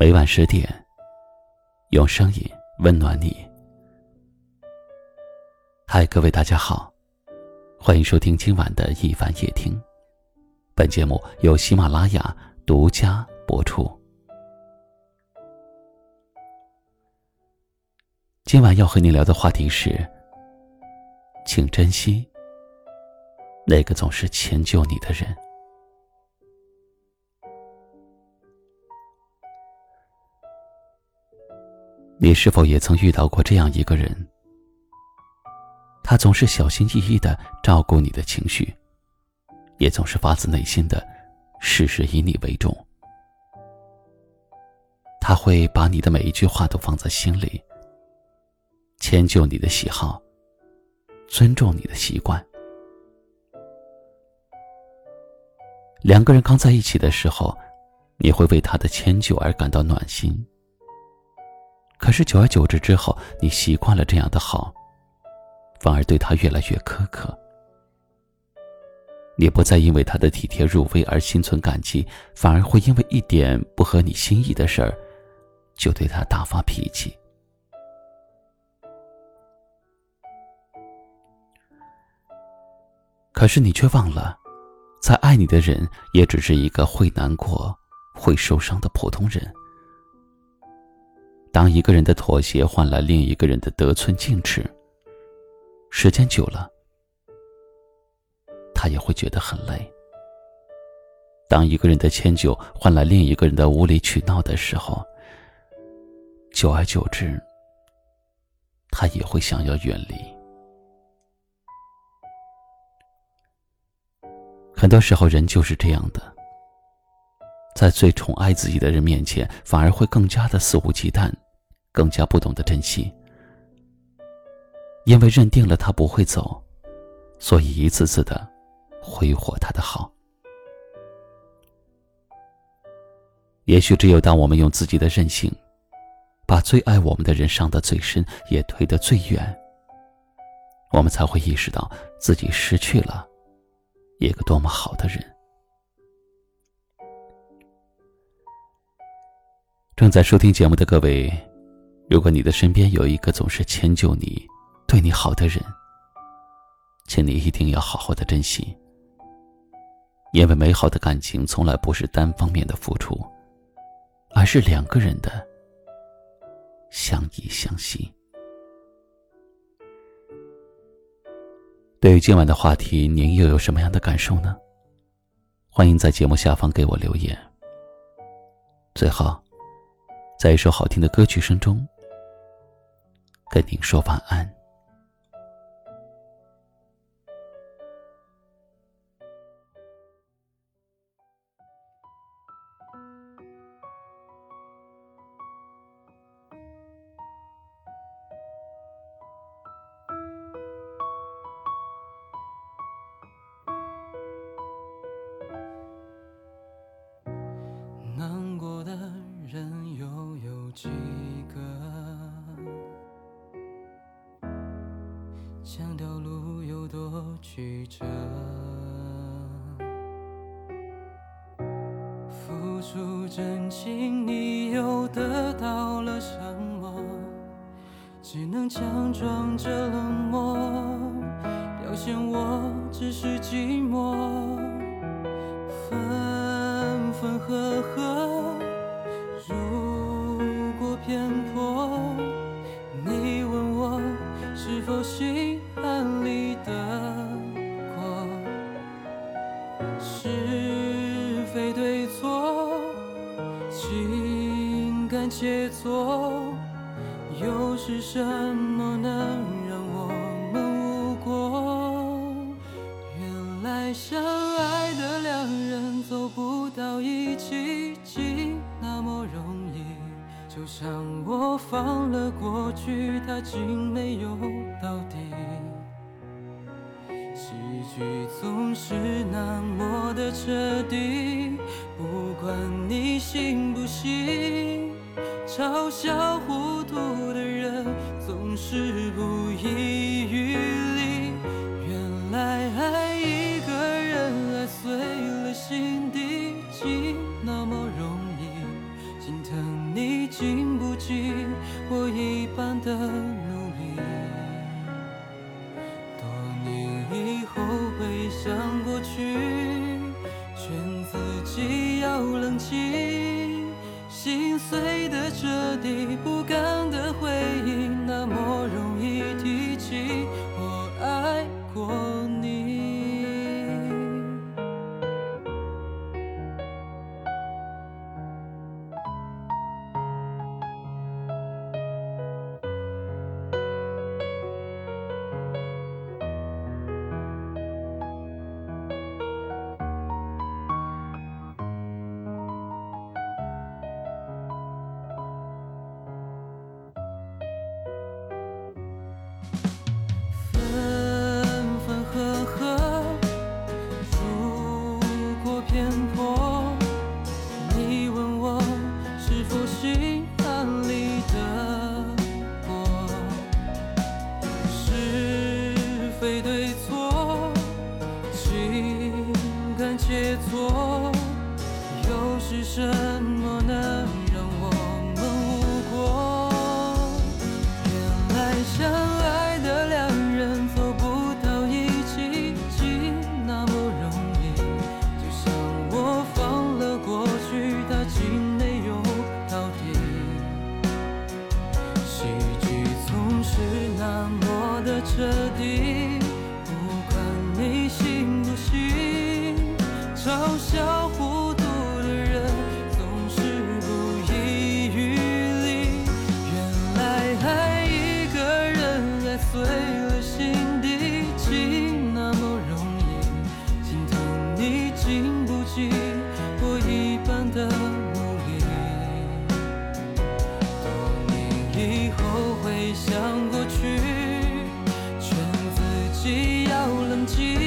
每晚十点，用声音温暖你。嗨，各位大家好，欢迎收听今晚的一凡夜听。本节目由喜马拉雅独家播出。今晚要和你聊的话题是，请珍惜那个总是迁就你的人。你是否也曾遇到过这样一个人？他总是小心翼翼的照顾你的情绪，也总是发自内心的事事以你为重。他会把你的每一句话都放在心里，迁就你的喜好，尊重你的习惯。两个人刚在一起的时候，你会为他的迁就而感到暖心。可是久而久之之后，你习惯了这样的好，反而对他越来越苛刻。你不再因为他的体贴入微而心存感激，反而会因为一点不合你心意的事儿，就对他大发脾气。可是你却忘了，在爱你的人也只是一个会难过、会受伤的普通人。当一个人的妥协换来另一个人的得寸进尺，时间久了，他也会觉得很累。当一个人的迁就换来另一个人的无理取闹的时候，久而久之，他也会想要远离。很多时候，人就是这样的。在最宠爱自己的人面前，反而会更加的肆无忌惮，更加不懂得珍惜。因为认定了他不会走，所以一次次的挥霍他的好。也许只有当我们用自己的任性，把最爱我们的人伤得最深，也推得最远，我们才会意识到自己失去了一个多么好的人。正在收听节目的各位，如果你的身边有一个总是迁就你、对你好的人，请你一定要好好的珍惜，因为美好的感情从来不是单方面的付出，而是两个人的相依相惜。对于今晚的话题，您又有什么样的感受呢？欢迎在节目下方给我留言。最后。在一首好听的歌曲声中，跟您说晚安。难过的人又有几曲折？付出真情，你又得到了什么？只能强装着冷漠，表现我只是寂寞，分分合合。情感切磋，又是什么能让我们无果？原来相爱的两人走不到一起，竟那么容易。就像我放了过去，它竟没有到底。喜剧总是那么的彻底，不管你信不信。嘲笑糊涂的人总是不遗余力原来爱一个人爱碎了心底竟那么容易心疼你经不起我一般的努力心碎的彻底，不甘的回忆。gonna and you